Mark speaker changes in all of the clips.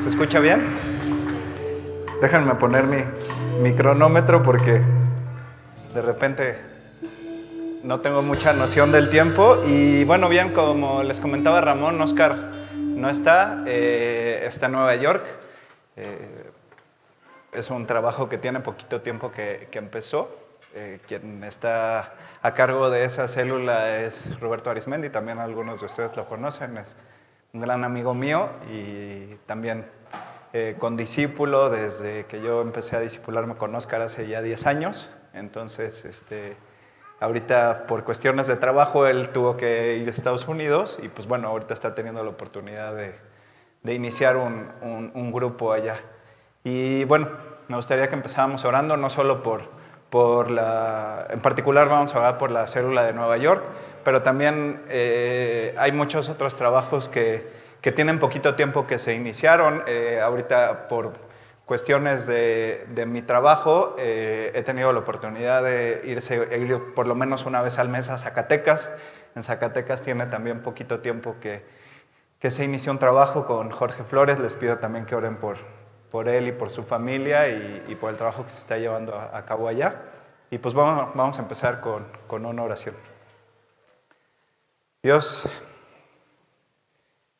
Speaker 1: ¿Se escucha bien? Déjenme poner mi, cronómetro porque de repente no tengo mucha noción del tiempo. Y bueno, bien, como les comentaba Ramón, Oscar no está, eh, está en Nueva York. Eh, es un trabajo que tiene poquito tiempo que, que empezó. Eh, quien está a cargo de esa célula es Roberto Arismendi, también algunos de ustedes lo conocen, es un gran amigo mío y también eh, con discípulo desde que yo empecé a discipularme con Oscar hace ya 10 años. Entonces, este, ahorita por cuestiones de trabajo él tuvo que ir a Estados Unidos y pues bueno, ahorita está teniendo la oportunidad de, de iniciar un, un, un grupo allá. Y bueno, me gustaría que empezáramos orando no solo por por la, en particular vamos a hablar por la célula de Nueva York, pero también eh, hay muchos otros trabajos que, que, tienen poquito tiempo que se iniciaron. Eh, ahorita por cuestiones de, de mi trabajo eh, he tenido la oportunidad de irse, ir por lo menos una vez al mes a Zacatecas. En Zacatecas tiene también poquito tiempo que, que se inició un trabajo con Jorge Flores. Les pido también que oren por, por él y por su familia y, y, por el trabajo que se está llevando a, a cabo allá. Y pues vamos, vamos a empezar con, con, una oración. Dios,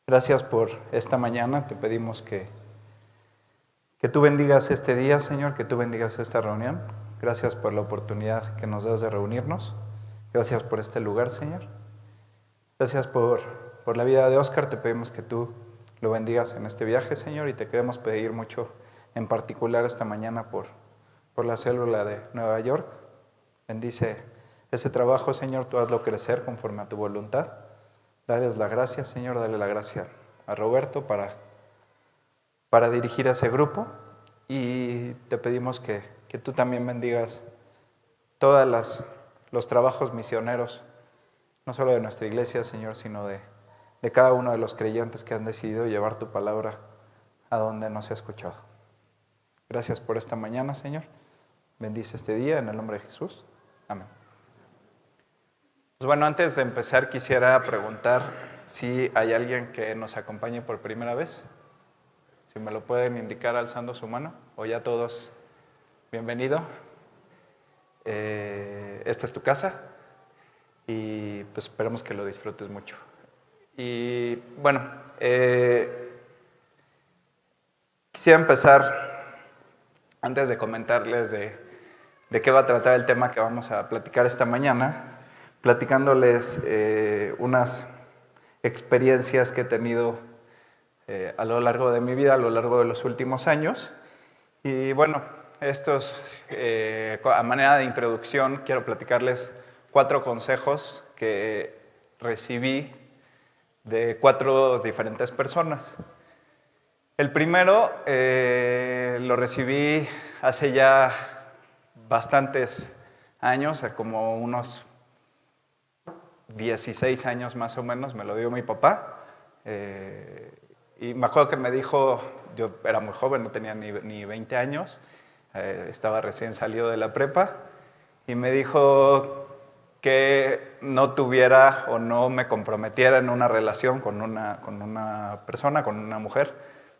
Speaker 1: gracias por esta mañana. Te pedimos que, que tú bendigas este día, Señor, que tú bendigas esta reunión. Gracias por la oportunidad que nos das de reunirnos. Gracias por este lugar, Señor. Gracias por, por la vida de Oscar. Te pedimos que tú lo bendigas en este viaje, Señor, y te queremos pedir mucho, en particular esta mañana, por, por la célula de Nueva York. Bendice ese trabajo, Señor, tú hazlo crecer conforme a tu voluntad. Dales la gracia, Señor, dale la gracia a Roberto para, para dirigir a ese grupo. Y te pedimos que, que tú también bendigas todos los trabajos misioneros, no solo de nuestra iglesia, Señor, sino de, de cada uno de los creyentes que han decidido llevar tu palabra a donde no se ha escuchado. Gracias por esta mañana, Señor. Bendice este día en el nombre de Jesús. Amén. Pues bueno, antes de empezar quisiera preguntar si hay alguien que nos acompañe por primera vez. Si me lo pueden indicar alzando su mano. O ya todos, bienvenido. Eh, esta es tu casa y pues esperemos que lo disfrutes mucho. Y bueno, eh, quisiera empezar, antes de comentarles de, qué va a tratar el tema que vamos a platicar esta mañana, platicándoles eh, unas experiencias que he tenido eh, a lo largo de mi vida, a lo largo de los últimos años. Y bueno, estos, eh, a manera de introducción, quiero platicarles cuatro consejos que recibí de cuatro diferentes personas. El primero lo recibí hace ya bastantes años, como unos 16 años más o menos, me lo dio mi papá. Eh, y me acuerdo que me dijo, yo era muy joven, no tenía ni, ni 20 años, eh, estaba recién salido de la prepa, y me dijo, que no tuviera o no me comprometiera en una relación con una, con una persona, con una mujer,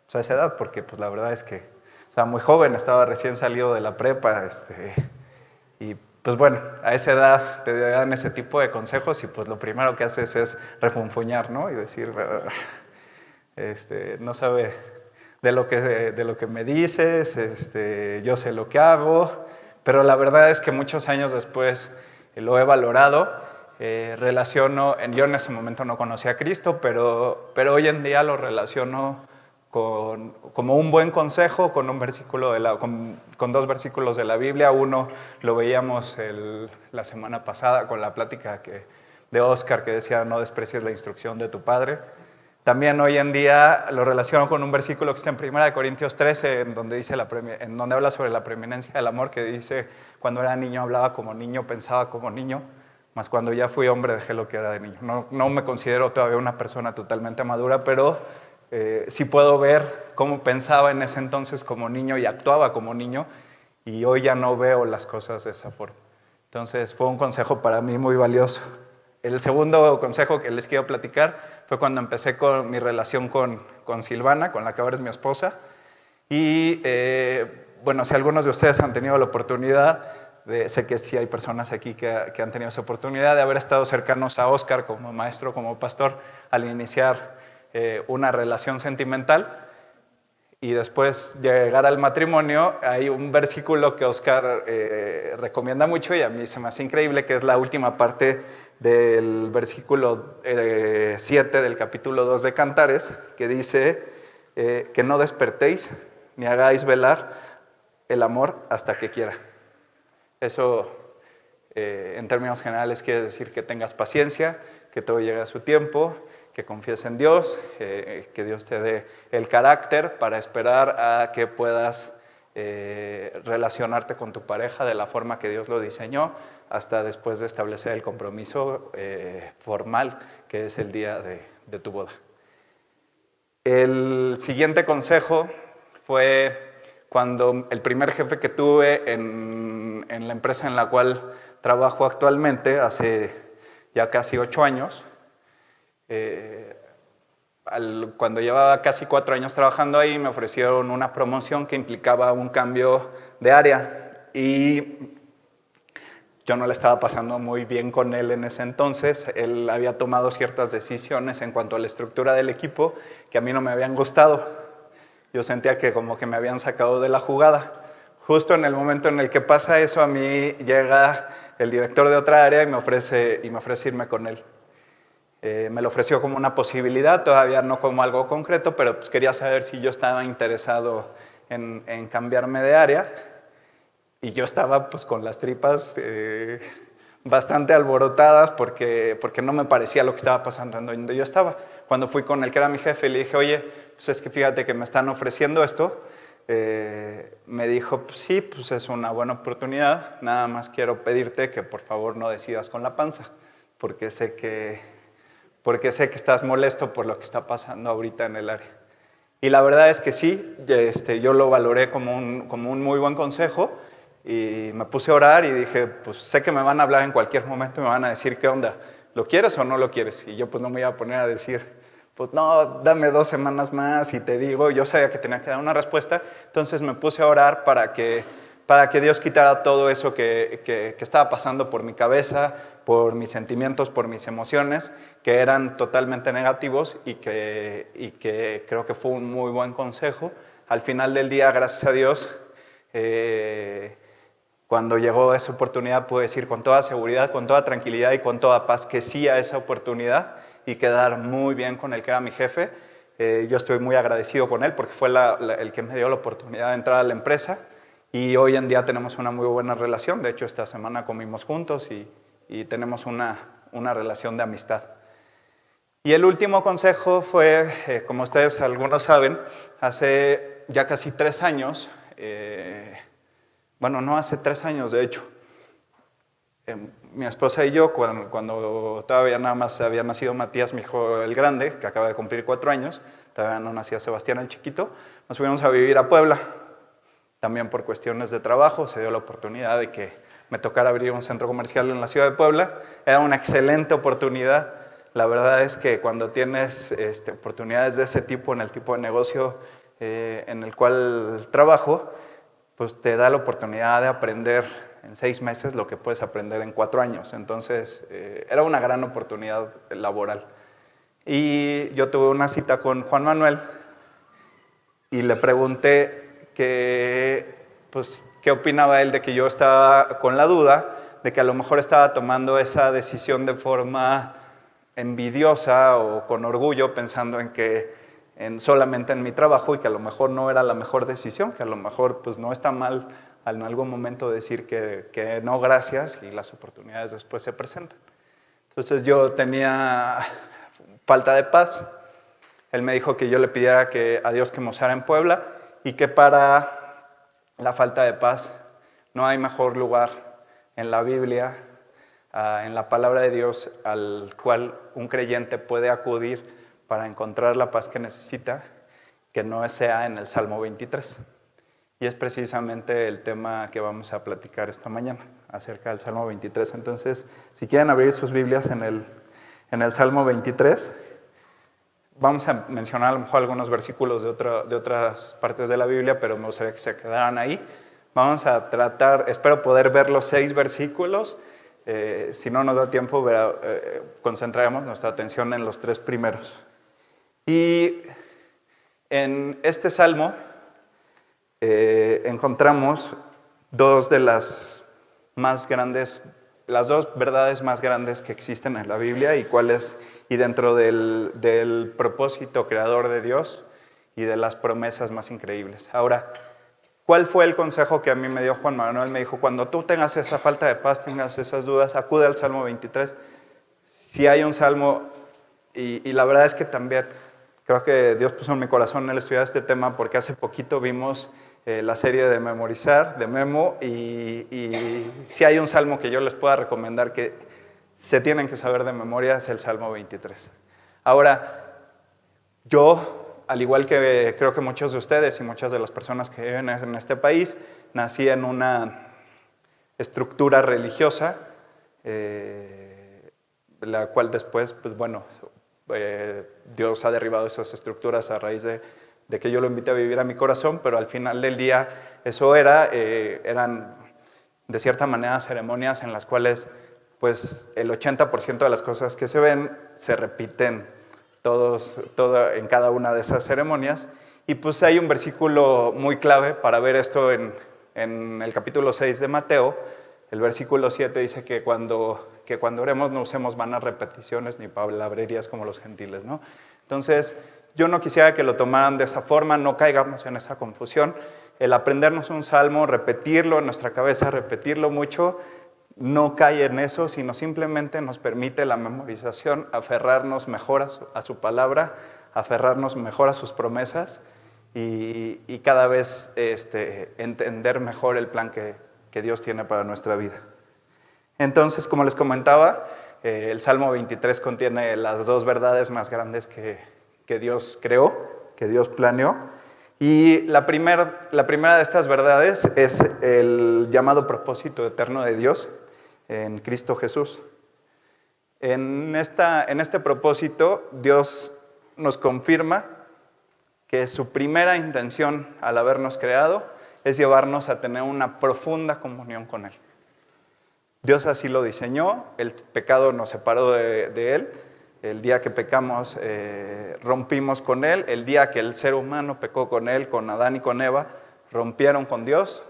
Speaker 1: pues a esa edad, porque pues la verdad es que estaba muy joven, estaba recién salido de la prepa, este, y pues bueno, a esa edad te dan ese tipo de consejos y pues lo primero que haces es refunfuñar, ¿no? Y decir, este, no sabes de lo que, de lo que me dices, este, yo sé lo que hago, pero la verdad es que muchos años después lo he valorado. Eh, relaciono, yo en ese momento no conocía a Cristo, pero, pero hoy en día lo relaciono con, como un buen consejo con, un versículo de la, con, con, dos versículos de la Biblia. Uno lo veíamos el, la semana pasada con la plática que, de Oscar que decía, no desprecies la instrucción de tu padre. También hoy en día lo relaciono con un versículo que está en 1 Corintios 13, en donde, dice la, en donde habla sobre la preeminencia del amor, que dice, cuando era niño hablaba como niño, pensaba como niño, más cuando ya fui hombre dejé lo que era de niño. No, no me considero todavía una persona totalmente madura, pero eh, sí puedo ver cómo pensaba en ese entonces como niño y actuaba como niño, y hoy ya no veo las cosas de esa forma. Entonces fue un consejo para mí muy valioso. el segundo consejo que les quiero platicar fue cuando empecé con mi relación con, con Silvana, con la que ahora es mi esposa. Y eh, bueno, si algunos de ustedes han tenido la oportunidad, de, sé que sí hay personas aquí que, que, han tenido esa oportunidad de haber estado cercanos a Oscar como maestro, como pastor, al iniciar eh, una relación sentimental y después llegar al matrimonio, hay un versículo que Oscar eh, recomienda mucho y a mí se me hace increíble, que es la última parte del versículo 7 eh, del capítulo 2 de Cantares, que dice que no despertéis ni hagáis velar el amor hasta que quiera. Eso, en términos generales, quiere decir que tengas paciencia, que todo llegue a su tiempo, que confíes en Dios, que Dios te dé el carácter para esperar a que puedas relacionarte con tu pareja de la forma que Dios lo diseñó, hasta después de establecer el compromiso eh, formal, que es el día de, tu boda. El siguiente consejo fue cuando el primer jefe que tuve en, la empresa en la cual trabajo actualmente, hace ya casi ocho años, eh, cuando llevaba casi cuatro años trabajando ahí, me ofrecieron una promoción que implicaba un cambio de área. Y yo no le estaba pasando muy bien con él en ese entonces. Él había tomado ciertas decisiones en cuanto a la estructura del equipo que a mí no me habían gustado. Yo sentía que como que me habían sacado de la jugada. Justo en el momento en el que pasa eso, a mí llega el director de otra área y me ofrece, y me ofrece irme con él. Eh, me lo ofreció como una posibilidad, todavía no como algo concreto, pero pues quería saber si yo estaba interesado en, en cambiarme de área. Y yo estaba pues con las tripas eh, bastante alborotadas porque, porque no me parecía lo que estaba pasando donde yo estaba. Cuando fui con el que era mi jefe, le dije, oye, pues es que fíjate que me están ofreciendo esto. Eh, me dijo, pues sí, pues es una buena oportunidad, nada más quiero pedirte que por favor no decidas con la panza, porque sé que, porque sé que estás molesto por lo que está pasando ahorita en el área. Y la verdad es que sí, este, yo lo valoré como un, como un muy buen consejo y me puse a orar y dije, pues sé que me van a hablar en cualquier momento y me van a decir, ¿qué onda? ¿Lo quieres o no lo quieres? Y yo pues no me iba a poner a decir, pues no, dame dos semanas más y te digo, yo sabía que tenía que dar una respuesta, entonces me puse a orar para que, para que Dios quitara todo eso que, que, estaba pasando por mi cabeza, por mis sentimientos, por mis emociones, que eran totalmente negativos y que, y que creo que fue un muy buen consejo. Al final del día, gracias a Dios, eh, cuando llegó esa oportunidad pude decir con toda seguridad, con toda tranquilidad y con toda paz que sí a esa oportunidad y quedar muy bien con el que era mi jefe. Eh, yo estoy muy agradecido con él porque fue el que me dio la oportunidad de entrar a la empresa y hoy en día tenemos una muy buena relación. De hecho, esta semana comimos juntos y, tenemos una, una, relación de amistad. Y el último consejo fue, eh, como ustedes algunos saben, hace ya casi tres años, eh, bueno, no hace tres años, de hecho. Em, mi esposa y yo, cuando, todavía nada más había nacido Matías, mi hijo el grande, que acaba de cumplir cuatro años, todavía no nacía Sebastián el chiquito, nos fuimos a vivir a Puebla. También por cuestiones de trabajo se dio la oportunidad de que me tocara abrir un centro comercial en la ciudad de Puebla. Era una excelente oportunidad. La verdad es que cuando tienes este, oportunidades de ese tipo en el tipo de negocio eh, en el cual trabajo, pues te da la oportunidad de aprender en seis meses lo que puedes aprender en cuatro años. Entonces, eh, era una gran oportunidad laboral. Y yo tuve una cita con Juan Manuel y le pregunté que, pues, qué opinaba él de que yo estaba con la duda de que a lo mejor estaba tomando esa decisión de forma envidiosa o con orgullo, pensando en que solamente en mi trabajo y que a lo mejor no era la mejor decisión, que a lo mejor pues no está mal en algún momento decir que, que no gracias y las oportunidades después se presentan. Entonces yo tenía falta de paz. Él me dijo que yo le pidiera que a Dios que me en Puebla y que para la falta de paz no hay mejor lugar en la Biblia, ah, en la palabra de Dios, al cual un creyente puede acudir para encontrar la paz que necesita, que no sea en el Salmo 23. Y es precisamente el tema que vamos a platicar esta mañana, acerca del Salmo 23. Entonces, si quieren abrir sus Biblias en el en el Salmo 23. Vamos a mencionar a lo mejor algunos versículos de, de otras partes de la Biblia, pero me gustaría que se quedaran ahí. Vamos a tratar, espero poder ver los seis versículos. Eh, si no nos da tiempo, eh, concentraremos nuestra atención en los tres primeros. Y en este salmo eh, encontramos dos de las más grandes, las dos verdades más grandes que existen en la Biblia y cuáles, y dentro del, del propósito creador de Dios y de las promesas más increíbles. Ahora, ¿Cuál fue el consejo que a mí me dio Juan Manuel? Me dijo, cuando tú tengas esa falta de paz, tengas esas dudas, acude al Salmo 23. Si hay un salmo, y, la verdad es que también creo que Dios puso en mi corazón el estudiar este tema porque hace poquito vimos eh, la serie de Memorizar, de Memo, y, y si hay un salmo que yo les pueda recomendar que se tienen que saber de memoria es el Salmo 23. Ahora, yo al igual que creo que muchos de ustedes y muchas de las personas que viven en este país, nací en una estructura religiosa, eh, la cual después, pues bueno, eh, Dios ha derribado esas estructuras a raíz de, que yo lo invité a vivir a mi corazón, pero al final del día eso era, eh, eran de cierta manera ceremonias en las cuales pues el 80% de las cosas que se ven se repiten todos, todo, en cada una de esas ceremonias. Y pues hay un versículo muy clave para ver esto en, en el capítulo 6 de Mateo. El versículo 7 dice que cuando, que cuando oremos no usemos vanas repeticiones ni palabrerías como los gentiles. ¿no? Entonces, yo no quisiera que lo tomaran de esa forma, no caigamos en esa confusión. El aprendernos un salmo, repetirlo en nuestra cabeza, repetirlo mucho, no cae en eso, sino simplemente nos permite la memorización, aferrarnos mejor a su, palabra, aferrarnos mejor a sus promesas y, cada vez este, entender mejor el plan que, Dios tiene para nuestra vida. Entonces, como les comentaba, eh, el Salmo 23 contiene las dos verdades más grandes que, Dios creó, que Dios planeó. Y la primera de estas verdades es el llamado propósito eterno de Dios, en Cristo Jesús. En, esta, en este propósito, Dios nos confirma que su primera intención al habernos creado es llevarnos a tener una profunda comunión con Él. Dios así lo diseñó, el pecado nos separó de, Él, el día que pecamos eh, rompimos con Él, el día que el ser humano pecó con Él, con Adán y con Eva, rompieron con Dios,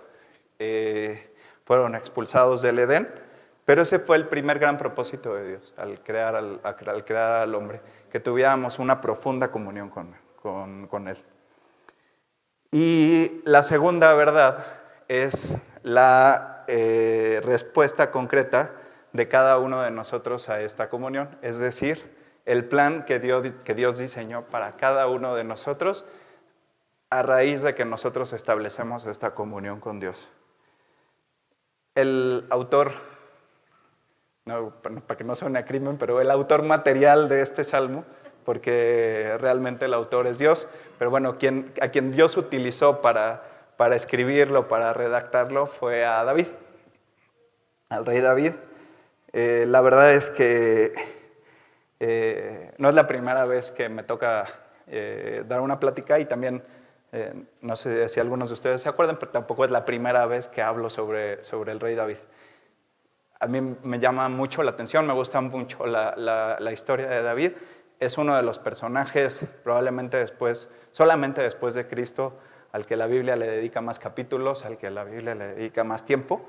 Speaker 1: eh, fueron expulsados del Edén pero ese fue el primer gran propósito de Dios al crear al, crear al hombre, que tuviéramos una profunda comunión con, con, Él. Y la segunda verdad es la eh, respuesta concreta de cada uno de nosotros a esta comunión, es decir, el plan que Dios, que Dios diseñó para cada uno de nosotros a raíz de que nosotros establecemos esta comunión con Dios. El autor para que no suene a crimen, pero el autor material de este salmo, porque realmente el autor es Dios, pero bueno, a quien Dios utilizó para, para escribirlo, para redactarlo, fue a David, al rey David. Eh, la verdad es que eh, no es la primera vez que me toca eh, dar una plática y también, no sé si algunos de ustedes se acuerdan, pero tampoco es la primera vez que hablo sobre, sobre el rey David a mí me llama mucho la atención, me gusta mucho la, historia de David. Es uno de los personajes, probablemente después, solamente después de Cristo, al que la Biblia le dedica más capítulos, al que la Biblia le dedica más tiempo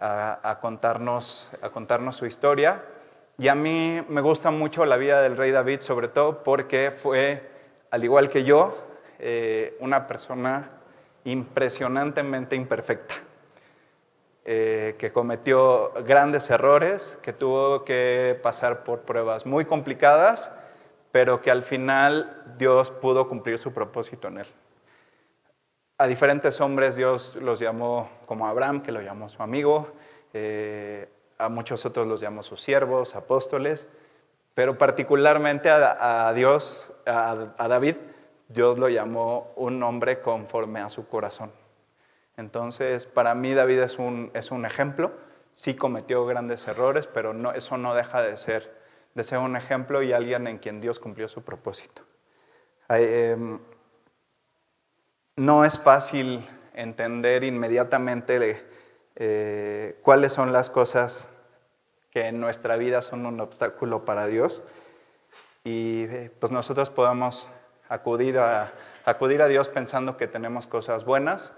Speaker 1: a, contarnos, a contarnos su historia. Y a mí me gusta mucho la vida del rey David, sobre todo porque fue, al igual que yo, eh, una persona impresionantemente imperfecta. Eh, que cometió grandes errores, que tuvo que pasar por pruebas muy complicadas, pero que al final Dios pudo cumplir su propósito en él. A diferentes hombres Dios los llamó como Abraham, que lo llamó su amigo, eh, a muchos otros los llamó sus siervos, apóstoles, pero particularmente a, Dios, a David, Dios lo llamó un hombre conforme a su corazón. Entonces, para mí David es un, es un ejemplo. Sí cometió grandes errores, pero eso no deja de ser de ser un ejemplo y alguien en quien Dios cumplió su propósito. Em, no es fácil entender inmediatamente eh, cuáles son las cosas que en nuestra vida son un obstáculo para Dios y eh, pues nosotros podemos acudir a, acudir a Dios pensando que tenemos cosas buenas,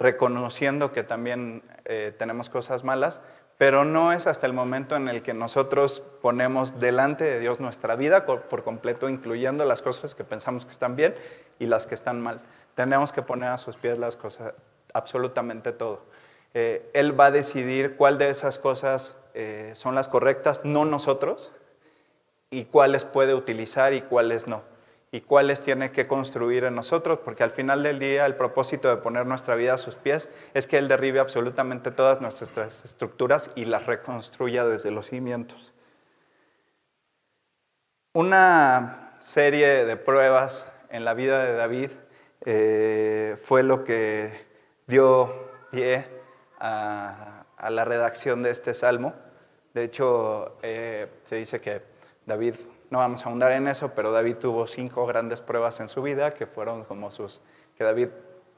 Speaker 1: reconociendo que también eh, tenemos cosas malas, pero no es hasta el momento en el que nosotros ponemos delante de Dios nuestra vida por completo, incluyendo las cosas que pensamos que están bien y las que están mal. Tenemos que poner a sus pies las cosas, absolutamente todo. Eh, él va a decidir cuál de esas cosas eh, son las correctas, no nosotros, y cuáles puede utilizar y cuáles no y cuáles tiene que construir en nosotros, porque al final del día el propósito de poner nuestra vida a sus pies es que Él derribe absolutamente todas nuestras estructuras y las reconstruya desde los cimientos. Una serie de pruebas en la vida de David eh, fue lo que dio pie a, la redacción de este salmo. De hecho, eh, se dice que David no vamos a ahondar en eso, pero David tuvo cinco grandes pruebas en su vida que fueron como sus, que David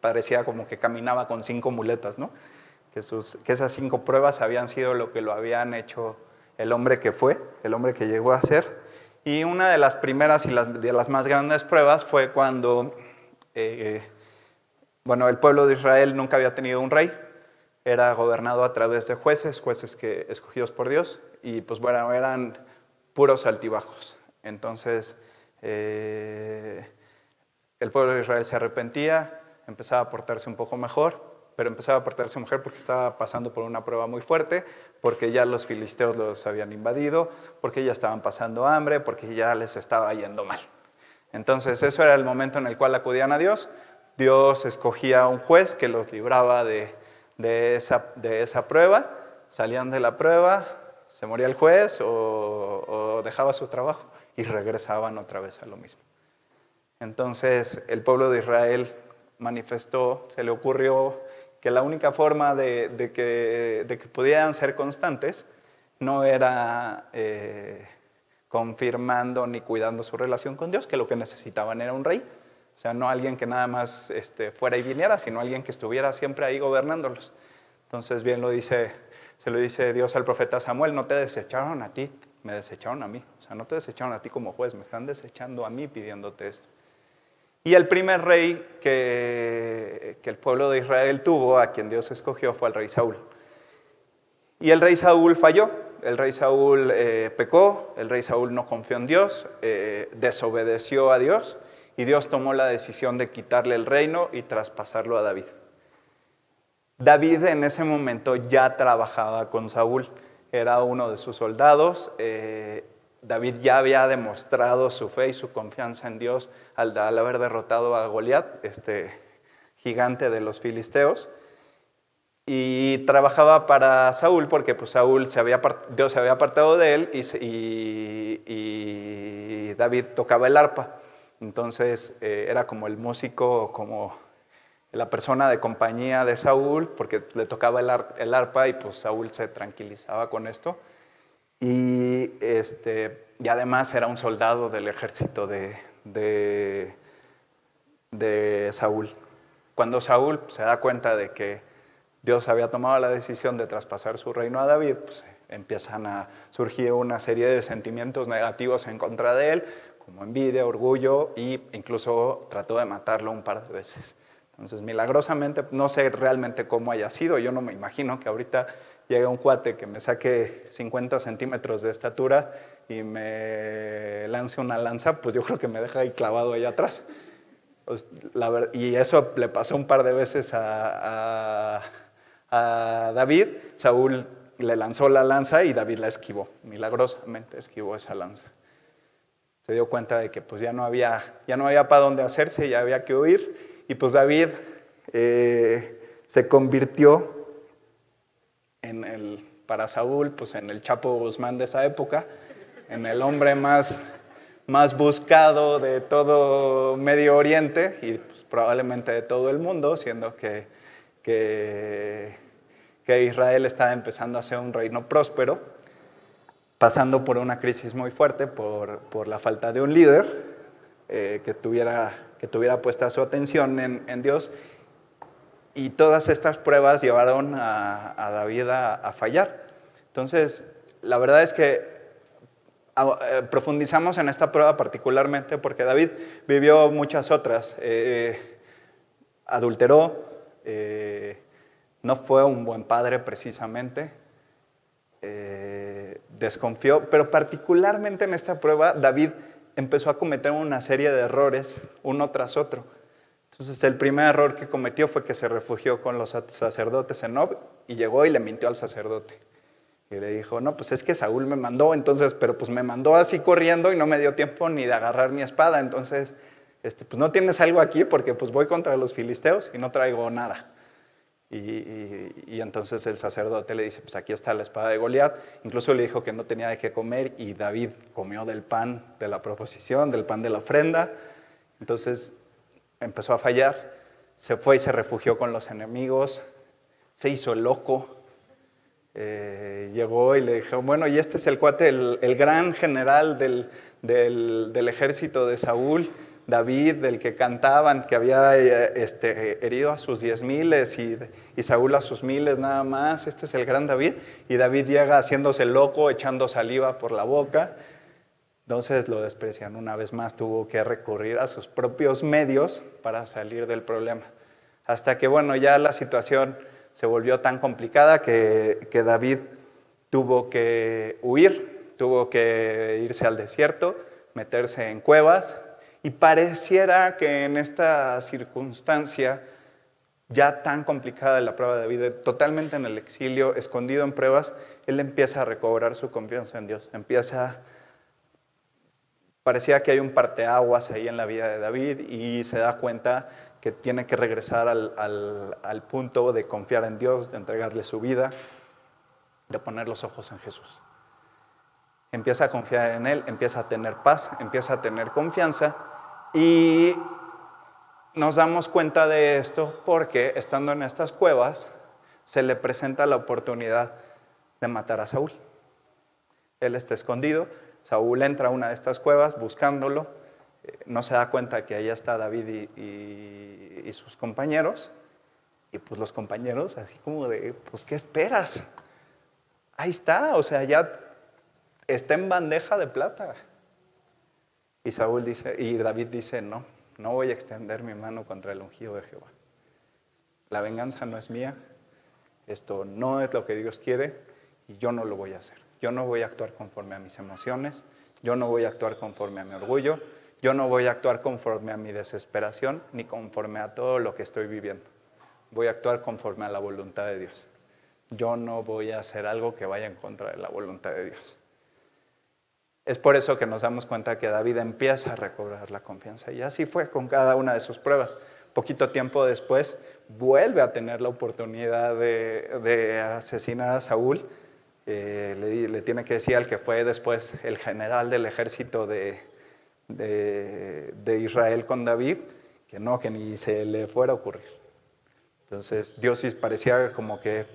Speaker 1: parecía como que caminaba con cinco muletas, ¿no? Que, sus, que esas cinco pruebas habían sido lo que lo habían hecho el hombre que fue, el hombre que llegó a ser. Y una de las primeras y las, de las más grandes pruebas fue cuando, eh, bueno, el pueblo de Israel nunca había tenido un rey, era gobernado a través de jueces, jueces que, escogidos por Dios, y pues bueno, eran puros altibajos. Entonces, eh, el pueblo de Israel se arrepentía, empezaba a portarse un poco mejor, pero empezaba a portarse mejor porque estaba pasando por una prueba muy fuerte, porque ya los filisteos los habían invadido, porque ya estaban pasando hambre, porque ya les estaba yendo mal. Entonces, eso era el momento en el cual acudían a Dios. Dios escogía un juez que los libraba de esa prueba, salían de la prueba, se moría el juez o dejaba su trabajo y regresaban otra vez a lo mismo. Entonces el pueblo de Israel manifestó, se le ocurrió que la única forma de, que, pudieran ser constantes no era eh, confirmando ni cuidando su relación con Dios, que lo que necesitaban era un rey. O sea, no alguien que nada más este, fuera y viniera, sino alguien que estuviera siempre ahí gobernándolos. Entonces, bien lo dice, se lo dice Dios al profeta Samuel, no te desecharon a ti, me desecharon a mí. O sea, no te desecharon a ti como juez, me están desechando a mí pidiéndote esto. Y el primer rey que, que el pueblo de Israel tuvo, a quien Dios escogió, fue el rey Saúl. Y el rey Saúl falló, el rey Saúl eh, pecó, el rey Saúl no confió en Dios, eh, desobedeció a Dios y Dios tomó la decisión de quitarle el reino y traspasarlo a David. David en ese momento ya trabajaba con Saúl era uno de sus soldados. Eh, David ya había demostrado su fe y su confianza en Dios al, haber derrotado a Goliat, este gigante de los filisteos. Y trabajaba para Saúl porque pues, Saúl se había, Dios se había apartado de él y, David tocaba el arpa. Entonces eh, era como el músico, como la persona de compañía de Saúl, porque le tocaba el, arpa y pues Saúl se tranquilizaba con esto. Y, este, y además era un soldado del ejército de, de, Saúl. Cuando Saúl se da cuenta de que Dios había tomado la decisión de traspasar su reino a David, pues empiezan a surgir una serie de sentimientos negativos en contra de él, como envidia, orgullo, e incluso trató de matarlo un par de veces. Entonces, milagrosamente, no sé realmente cómo haya sido, yo no me imagino que ahorita llegue un cuate que me saque 50 centímetros de estatura y me lance una lanza, pues yo creo que me deja ahí clavado ahí atrás. Pues, y eso le pasó un par de veces a, a David. Saúl le lanzó la lanza y David la esquivó, milagrosamente esquivó esa lanza. Se dio cuenta de que pues ya no había, ya no había para dónde hacerse, ya había que huir y pues David eh, se convirtió en el, para Saúl, pues en el Chapo Guzmán de esa época, en el hombre más, más buscado de todo Medio Oriente y pues, probablemente de todo el mundo, siendo que, que, Israel estaba empezando a ser un reino próspero. pasando por una crisis muy fuerte por, por la falta de un líder eh, que, tuviera, que tuviera puesta su atención en, Dios. Y todas estas pruebas llevaron a, David a, fallar. Entonces, la verdad es que eh, profundizamos en esta prueba particularmente porque David vivió muchas otras. Eh, adulteró, eh, no fue un buen padre precisamente, desconfió, pero particularmente en esta prueba David empezó a cometer una serie de errores uno tras otro. Entonces el primer error que cometió fue que se refugió con los sacerdotes en Nob y llegó y le mintió al sacerdote. Y le dijo, no, pues es que Saúl me mandó, entonces, pero pues me mandó así corriendo y no me dio tiempo ni de agarrar mi espada, entonces, este, pues no tienes algo aquí porque pues voy contra los filisteos y no traigo nada. Y, entonces el sacerdote le dice, pues aquí está la espada de Goliat. Incluso le dijo que no tenía de qué comer y David comió del pan de la proposición, del pan de la ofrenda. Entonces empezó a fallar, se fue y se refugió con los enemigos, se hizo loco, eh, llegó y le dijo, bueno, y este es el cuate, el, gran general del, del, ejército de Saúl, David, del que cantaban, que había eh, este, herido a sus diez miles y, Saúl a sus miles nada más, este es el gran David, y David llega haciéndose loco, echando saliva por la boca, entonces lo desprecian. Una vez más tuvo que recurrir a sus propios medios para salir del problema. Hasta que, bueno, ya la situación se volvió tan complicada que, David tuvo que huir, tuvo que irse al desierto, meterse en cuevas, y pareciera que en esta circunstancia ya tan complicada de la prueba de David, totalmente en el exilio, escondido en pruebas, él empieza a recobrar su confianza en Dios, empieza parecía que hay un parteaguas ahí en la vida de David y se da cuenta que tiene que regresar al, punto de confiar en Dios, de entregarle su vida, de poner los ojos en Jesús. Empieza a confiar en Él, empieza a tener paz, empieza a tener confianza y nos damos cuenta de esto porque estando en estas cuevas se le presenta la oportunidad de matar a Saúl. Él está escondido, Saúl entra a una de estas cuevas buscándolo, no se da cuenta que ahí está David y, sus compañeros. Y pues los compañeros, así como de, pues, ¿qué esperas? Ahí está, o sea, ya está en bandeja de plata. Y Saúl dice, y David dice, no, no voy a extender mi mano contra el ungido de Jehová. La venganza no es mía, esto no es lo que Dios quiere y yo no lo voy a hacer. Yo no voy a actuar conforme a mis emociones, yo no voy a actuar conforme a mi orgullo, yo no voy a actuar conforme a mi desesperación ni conforme a todo lo que estoy viviendo. Voy a actuar conforme a la voluntad de Dios. Yo no voy a hacer algo que vaya en contra de la voluntad de Dios. Es por eso que nos damos cuenta que David empieza a recobrar la confianza. Y así fue con cada una de sus pruebas. Poquito tiempo después vuelve a tener la oportunidad de, asesinar a Saúl. Eh, le, tiene que decir al que fue después el general del ejército de, de, Israel con David, que no, que ni se le fuera a ocurrir. Entonces Dios parecía como que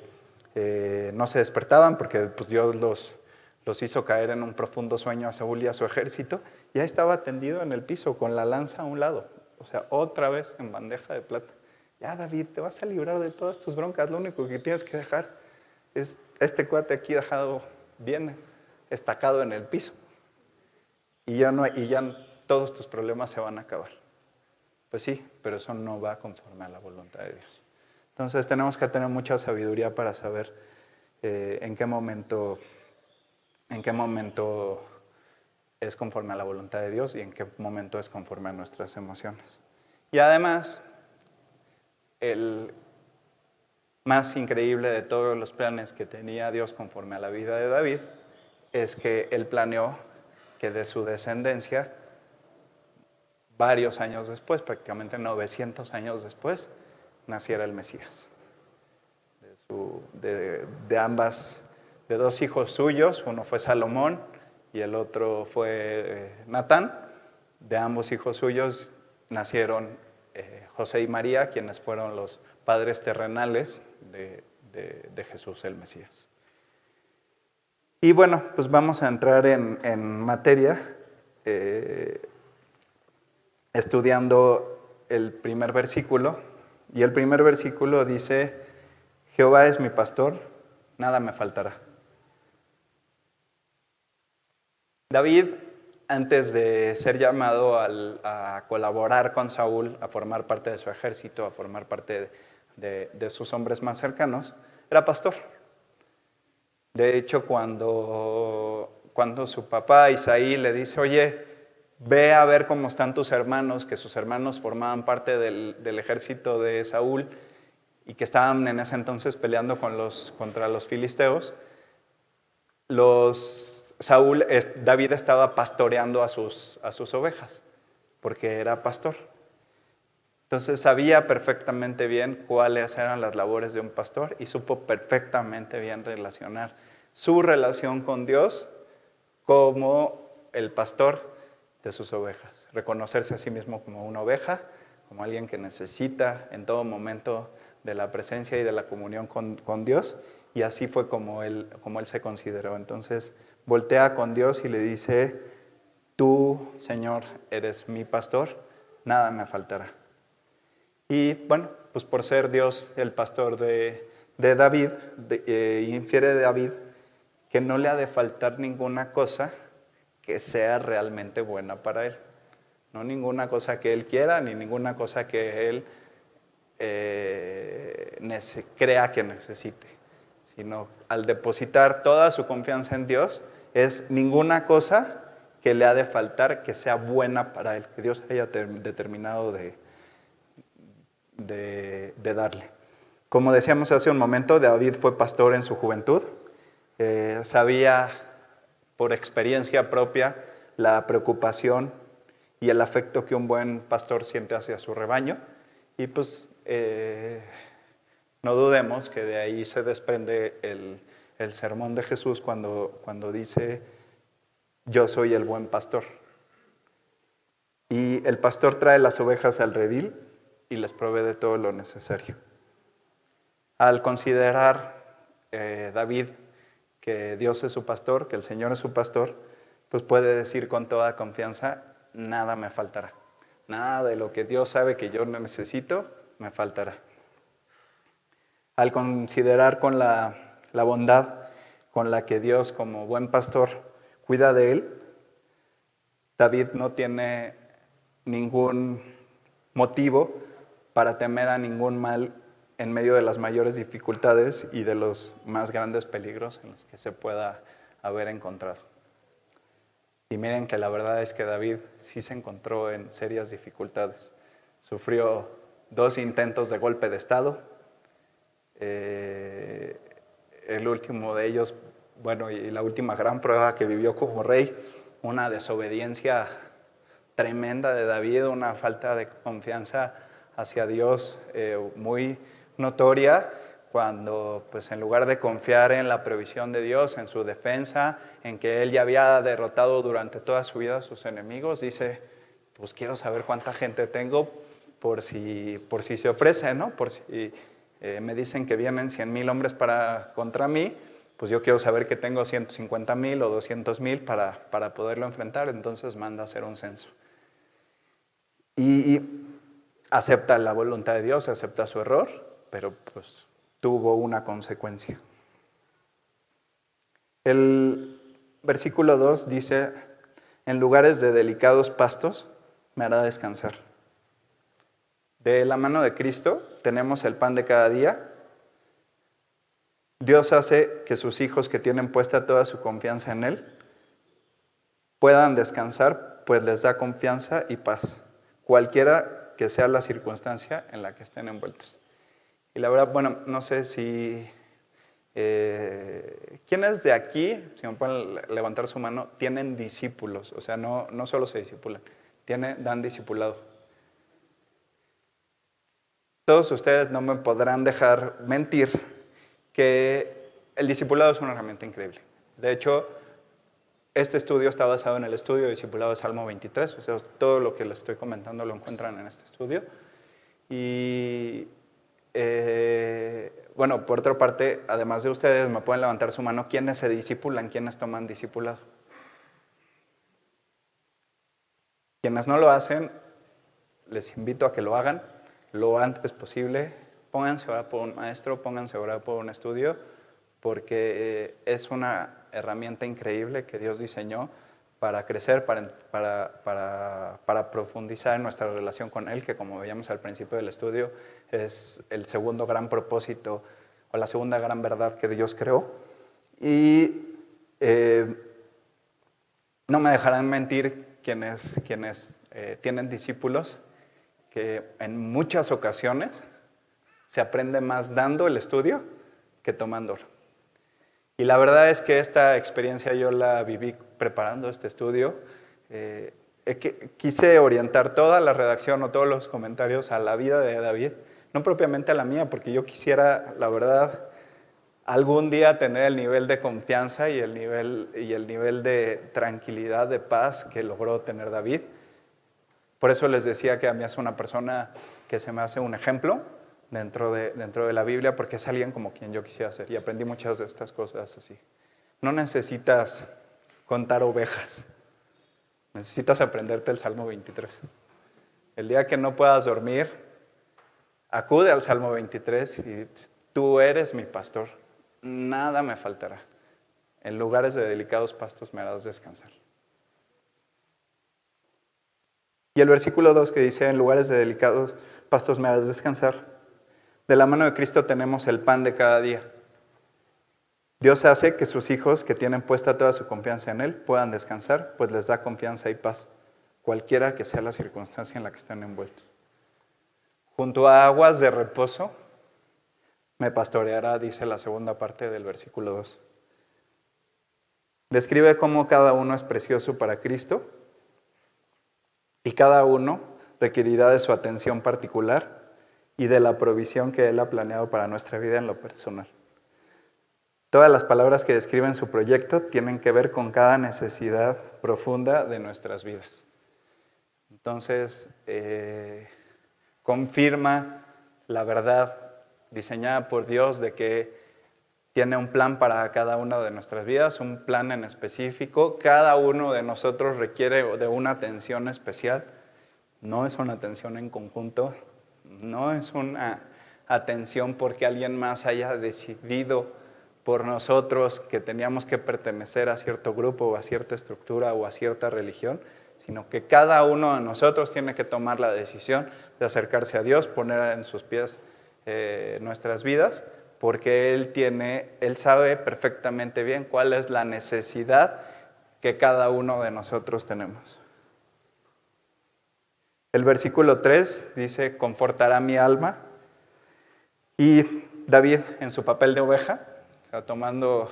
Speaker 1: eh, no se despertaban porque pues, Dios los, los hizo caer en un profundo sueño a Saúl y a su ejército. Ya estaba tendido en el piso con la lanza a un lado, o sea, otra vez en bandeja de plata. Ya David, te vas a librar de todas tus broncas, lo único que tienes que dejar es este cuate aquí dejado bien estacado en el piso y ya, no, y ya todos tus problemas se van a acabar. Pues sí, pero eso no va conforme a la voluntad de Dios. Entonces tenemos que tener mucha sabiduría para saber eh, en qué momento, en qué momento es conforme a la voluntad de Dios y en qué momento es conforme a nuestras emociones. Y además, el más increíble de todos los planes que tenía Dios conforme a la vida de David es que él planeó que de su descendencia, varios años después, prácticamente 900 años después, naciera el Mesías. De, ambas, de dos hijos suyos, uno fue Salomón y el otro fue eh, Natán, de ambos hijos suyos nacieron eh, José y María, quienes fueron los padres terrenales de Jesús el Mesías. Y bueno, pues vamos a entrar en, materia eh, estudiando el primer versículo. Y el primer versículo dice, Jehová es mi pastor, nada me faltará. David, antes de ser llamado a colaborar con Saúl, a formar parte de su ejército, a formar parte de, sus hombres más cercanos, era pastor. De hecho, cuando, cuando su papá Isaí le dice, oye, ve a ver cómo están tus hermanos, que sus hermanos formaban parte del, ejército de Saúl y que estaban en ese entonces peleando contra los filisteos, los, Saúl, David estaba pastoreando a sus, a sus ovejas, porque era pastor. Entonces sabía perfectamente bien cuáles eran las labores de un pastor y supo perfectamente bien relacionar su relación con Dios como el pastor de sus ovejas. Reconocerse a sí mismo como una oveja, como alguien que necesita en todo momento de la presencia y de la comunión con, Dios. Y así fue como él, como él se consideró. Entonces voltea con Dios y le dice, tú, Señor, eres mi pastor, nada me faltará. Y bueno, pues por ser Dios el pastor de, David, eh, infiere de David que no le ha de faltar ninguna cosa que sea realmente buena para él. No ninguna cosa que él quiera, ni ninguna cosa que él eh, crea que necesite, sino al depositar toda su confianza en Dios, es ninguna cosa que le ha de faltar que sea buena para él, que Dios haya determinado de, de darle. Como decíamos hace un momento, David fue pastor en su juventud, eh, sabía por experiencia propia la preocupación y el afecto que un buen pastor siente hacia su rebaño. Y pues eh, no dudemos que de ahí se desprende el, el sermón de Jesús cuando, cuando dice, yo soy el buen pastor. Y el pastor trae las ovejas al redil y les provee de todo lo necesario. Al considerar eh, David que Dios es su pastor, que el Señor es su pastor, pues puede decir con toda confianza, nada me faltará. Nada de lo que Dios sabe que yo necesito, me faltará. Al considerar con la, la bondad con la que Dios como buen pastor cuida de él, David no tiene ningún motivo para temer a ningún mal en medio de las mayores dificultades y de los más grandes peligros en los que se pueda haber encontrado. Y miren que la verdad es que David sí se encontró en serias dificultades. Sufrió dos intentos de golpe de Estado. Eh, el último de ellos, bueno, y la última gran prueba que vivió como rey, una desobediencia tremenda de David, una falta de confianza hacia Dios eh, muy notoria cuando, pues en lugar de confiar en la previsión de Dios, en su defensa, en que Él ya había derrotado durante toda su vida a sus enemigos, dice, pues quiero saber cuánta gente tengo por si, por si se ofrece, ¿no? Por si eh, me dicen que vienen 100 mil hombres para, contra mí, pues yo quiero saber que tengo 150 mil o 200 mil para, para poderlo enfrentar, entonces manda a hacer un censo. y acepta la voluntad de Dios, acepta su error, pero pues tuvo una consecuencia. El versículo 2 dice, en lugares de delicados pastos me hará descansar. De la mano de Cristo tenemos el pan de cada día. Dios hace que sus hijos que tienen puesta toda su confianza en Él puedan descansar, pues les da confianza y paz, cualquiera que sea la circunstancia en la que estén envueltos. Y la verdad, bueno, no sé si... Eh, ¿Quiénes de aquí, si me pueden levantar su mano, tienen discípulos? O sea, no, no solo se discipulan, tiene, dan discipulado. Todos ustedes no me podrán dejar mentir que el discipulado es una herramienta increíble. De hecho, este estudio está basado en el estudio discipulado de Salmo 23, o sea, todo lo que les estoy comentando lo encuentran en este estudio. Y eh, bueno, por otra parte, además de ustedes, me pueden levantar su mano, ¿quiénes se discipulan? ¿Quiénes toman discipulado? Quienes no lo hacen, les invito a que lo hagan lo antes posible. Pónganse ahora por un maestro, pónganse ahora por un estudio, porque eh, es una herramienta increíble que Dios diseñó para crecer, para, para, para, profundizar en nuestra relación con Él, que como veíamos al principio del estudio, es el segundo gran propósito o la segunda gran verdad que Dios creó. Y eh, no me dejarán mentir quienes, quienes eh, tienen discípulos, en muchas ocasiones se aprende más dando el estudio que tomándolo. Y la verdad es que esta experiencia yo la viví preparando este estudio. Eh, quise orientar toda la redacción o todos los comentarios a la vida de David, no propiamente a la mía, porque yo quisiera, la verdad, algún día tener el nivel de confianza y el nivel, y el nivel de tranquilidad, de paz que logró tener David. Por eso les decía que a mí es una persona que se me hace un ejemplo dentro de, dentro de la Biblia, porque es alguien como quien yo quisiera ser. Y aprendí muchas de estas cosas así. No necesitas contar ovejas, necesitas aprenderte el Salmo 23. El día que no puedas dormir, acude al Salmo 23 y tú eres mi pastor, nada me faltará. En lugares de delicados pastos me harás descansar. Y el versículo 2 que dice, en lugares de delicados pastos me harás descansar, de la mano de Cristo tenemos el pan de cada día. Dios hace que sus hijos, que tienen puesta toda su confianza en Él, puedan descansar, pues les da confianza y paz, cualquiera que sea la circunstancia en la que estén envueltos. Junto a aguas de reposo, me pastoreará, dice la segunda parte del versículo 2. Describe cómo cada uno es precioso para Cristo y cada uno requerirá de su atención particular y de la provisión que Él ha planeado para nuestra vida en lo personal. Todas las palabras que describen su proyecto tienen que ver con cada necesidad profunda de nuestras vidas. Entonces, eh, confirma la verdad diseñada por Dios de que tiene un plan para cada una de nuestras vidas, un plan en específico. Cada uno de nosotros requiere de una atención especial. No es una atención en conjunto, no es una atención porque alguien más haya decidido por nosotros que teníamos que pertenecer a cierto grupo o a cierta estructura o a cierta religión, sino que cada uno de nosotros tiene que tomar la decisión de acercarse a Dios, poner en sus pies eh, nuestras vidas, porque Él tiene, Él sabe perfectamente bien cuál es la necesidad que cada uno de nosotros tenemos. El versículo 3 dice, confortará mi alma. Y David en su papel de oveja, o sea, tomando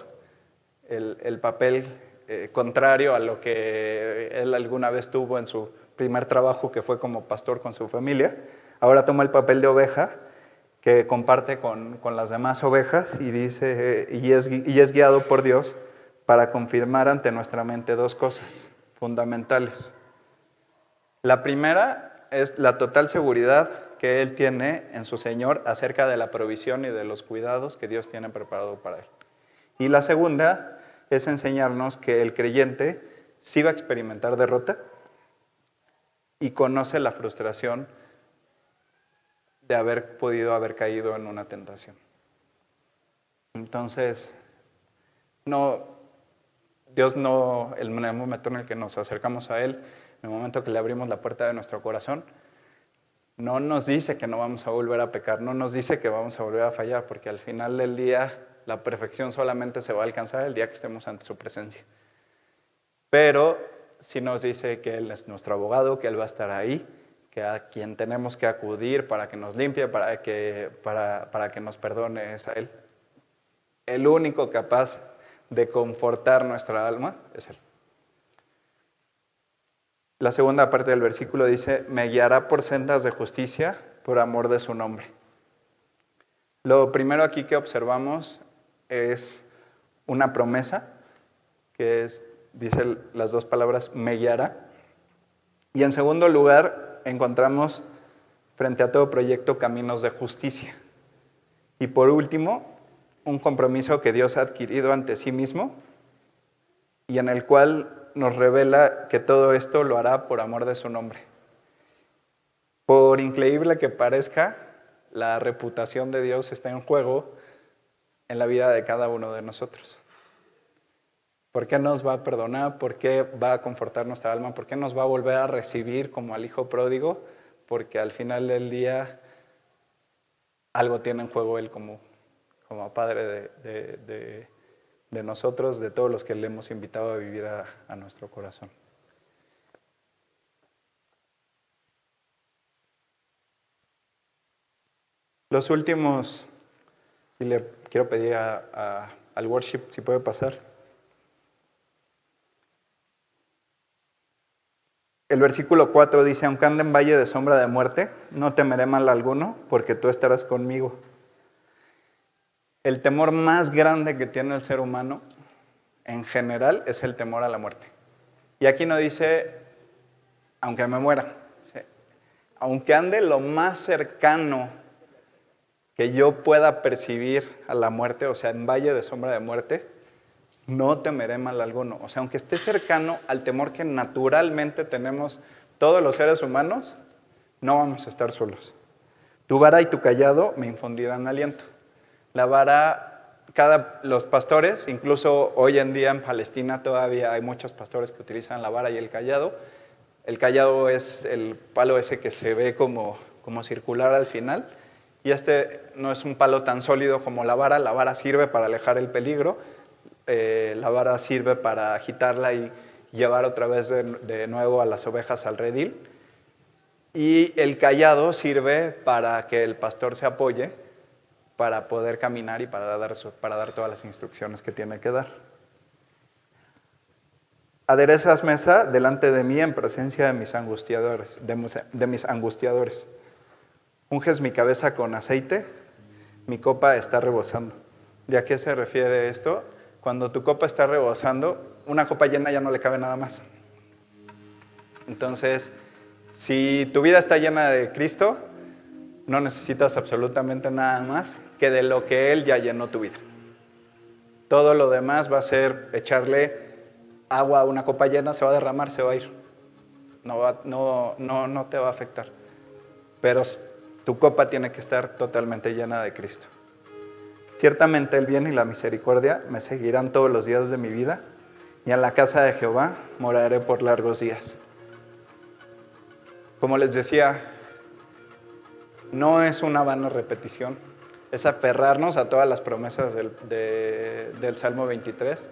Speaker 1: el, papel eh, contrario a lo que él alguna vez tuvo en su primer trabajo, que fue como pastor con su familia, ahora toma el papel de oveja que comparte con, las demás ovejas y dice, y es, y es guiado por Dios para confirmar ante nuestra mente dos cosas fundamentales. La primera es la total seguridad que él tiene en su Señor acerca de la provisión y de los cuidados que Dios tiene preparado para él. Y la segunda es enseñarnos que el creyente sí va a experimentar derrota y conoce la frustración de haber podido haber caído en una tentación. Entonces, no, Dios no, el momento en el que nos acercamos a Él, el momento que le abrimos la puerta de nuestro corazón, no nos dice que no vamos a volver a pecar, no nos dice que vamos a volver a fallar, porque al final del día la perfección solamente se va a alcanzar el día que estemos ante su presencia. Pero sí nos dice que Él es nuestro abogado, que Él va a estar ahí, que a quien tenemos que acudir para que nos limpie, para que, para, para que nos perdone es a Él. El único capaz de confortar nuestra alma es Él. La segunda parte del versículo dice, me guiará por sendas de justicia por amor de su nombre. Lo primero aquí que observamos es una promesa, que es, dice las dos palabras, me guiará. Y en segundo lugar, encontramos frente a todo proyecto caminos de justicia. Y por último, un compromiso que Dios ha adquirido ante sí mismo y en el cual nos revela que todo esto lo hará por amor de su nombre. Por increíble que parezca, la reputación de Dios está en juego en la vida de cada uno de nosotros. ¿Por qué nos va a perdonar? ¿Por qué va a confortar nuestra alma? ¿Por qué nos va a volver a recibir como al hijo pródigo? Porque al final del día algo tiene en juego Él como, como Padre de, nosotros, de todos los que le hemos invitado a vivir a, nuestro corazón. Los últimos, y le quiero pedir al worship si puede pasar. El versículo 4 dice, aunque ande en valle de sombra de muerte, no temeré mal alguno, porque tú estarás conmigo. El temor más grande que tiene el ser humano en general es el temor a la muerte. Y aquí no dice, aunque me muera, aunque ande lo más cercano que yo pueda percibir a la muerte, o sea, en valle de sombra de muerte, no temeré mal alguno. O sea, aunque esté cercano al temor que naturalmente tenemos todos los seres humanos, no vamos a estar solos. Tu vara y tu callado me infundirán aliento. La vara, cada, los pastores, incluso hoy en día en Palestina todavía hay muchos pastores que utilizan la vara y el callado. El callado es el palo ese que se ve como, como circular al final. Y este no es un palo tan sólido como la vara. La vara sirve para alejar el peligro eh, la vara sirve para agitarla y llevar otra vez de, nuevo a las ovejas al redil. Y el callado sirve para que el pastor se apoye para poder caminar y para dar, todas las instrucciones que tiene que dar. Aderezas mesa delante de mí en presencia de mis angustiadores, de mis angustiadores. Unges mi cabeza con aceite, mi copa está rebosando. ¿De a qué se refiere esto? Cuando tu copa está rebosando, una copa llena ya no le cabe nada más. Entonces, si tu vida está llena de Cristo, no necesitas absolutamente nada más que de lo que Él ya llenó tu vida. Todo lo demás va a ser echarle agua a una copa llena, se va a derramar, se va a ir. No, no, no, no te va a afectar. Pero tu copa tiene que estar totalmente llena de Cristo. Ciertamente el bien y la misericordia me seguirán todos los días de mi vida, y en la casa de Jehová moraré por largos días. Como les decía, no es una vana repetición, es aferrarnos a todas las promesas del, del Salmo 23,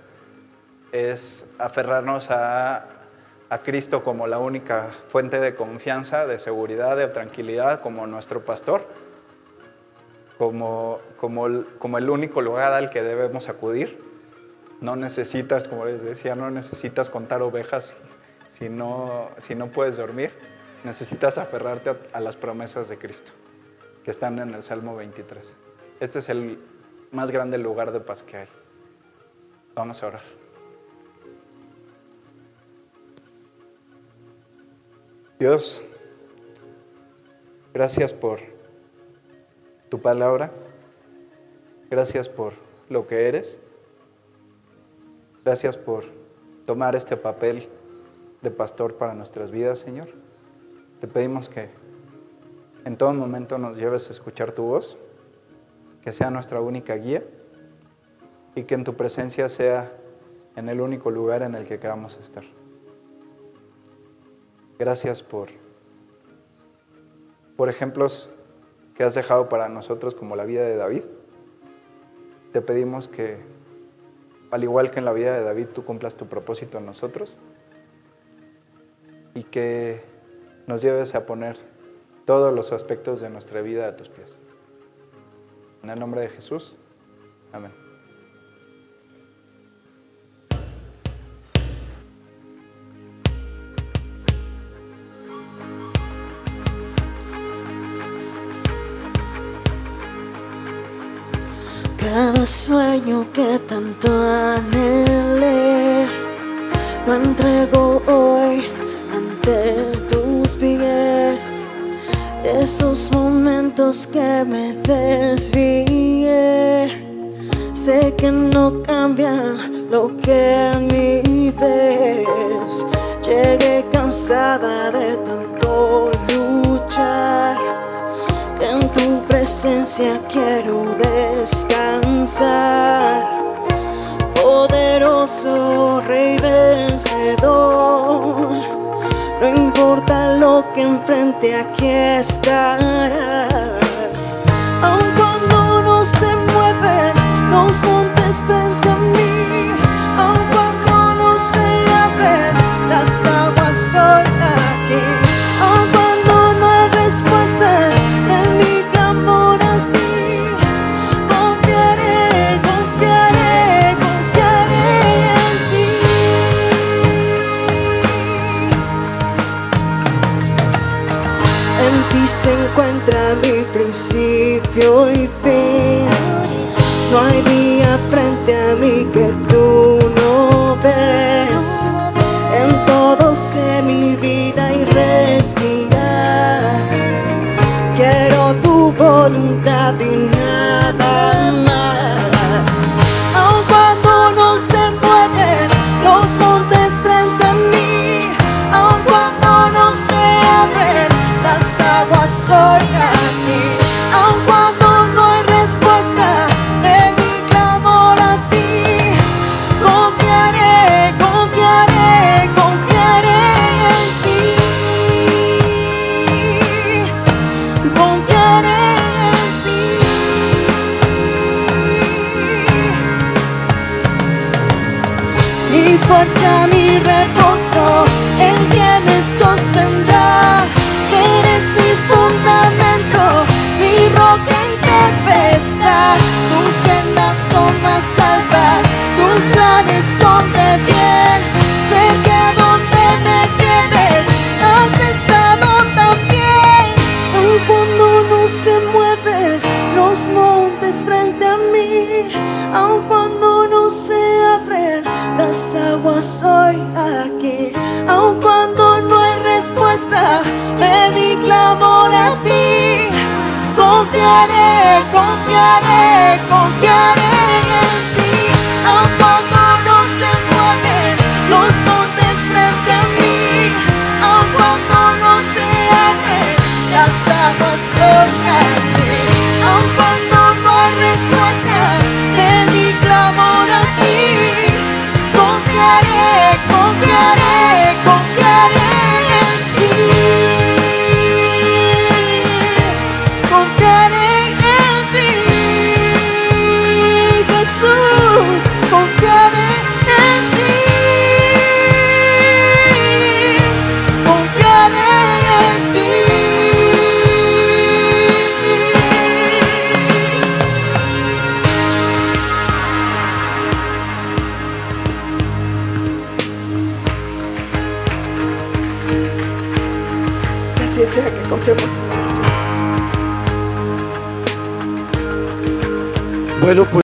Speaker 1: es aferrarnos a, a Cristo como la única fuente de confianza, de seguridad, de tranquilidad, como nuestro pastor como, como, el, como el único lugar al que debemos acudir. No necesitas, como les decía, no necesitas contar ovejas si no, si no puedes dormir. Necesitas aferrarte a, a las promesas de Cristo, que están en el Salmo 23. Este es el más grande lugar de paz que hay. Vamos a orar. Dios, gracias por tu palabra. Gracias por lo que eres. Gracias por tomar este papel de pastor para nuestras vidas, Señor. Te pedimos que en todo momento nos lleves a escuchar tu voz, que sea nuestra única guía y que en tu presencia sea en el único lugar en el que queramos estar. Gracias por, por ejemplos que has dejado para nosotros como la vida de David. Te pedimos que, al igual que en la vida de David, tú cumplas tu propósito en nosotros y que nos lleves a poner todos los aspectos de nuestra vida a tus pies. En el nombre de Jesús. Amén.
Speaker 2: Cada sueño que tanto anhelé lo entrego hoy ante tus pies. esos momentos que me desvié. Sé que no cambian lo que en mí ves. Llegué cansada de tanto luchar. En tu presencia quiero descansar. Poderoso Rey vencedor. No importa lo que enfrente, aquí estarás. Aun cuando no se mueven los montes frente se encuentra mi principio y fin. No hay día frente a mí que tú no ves. En todo sé mi vida y respirar. Quiero tu voluntad y aun cuando no se abren las aguas, soy aquí. Aun cuando no hay respuesta de mi clamor a ti, confiaré, confiaré, confiaré
Speaker 3: Bueno, pues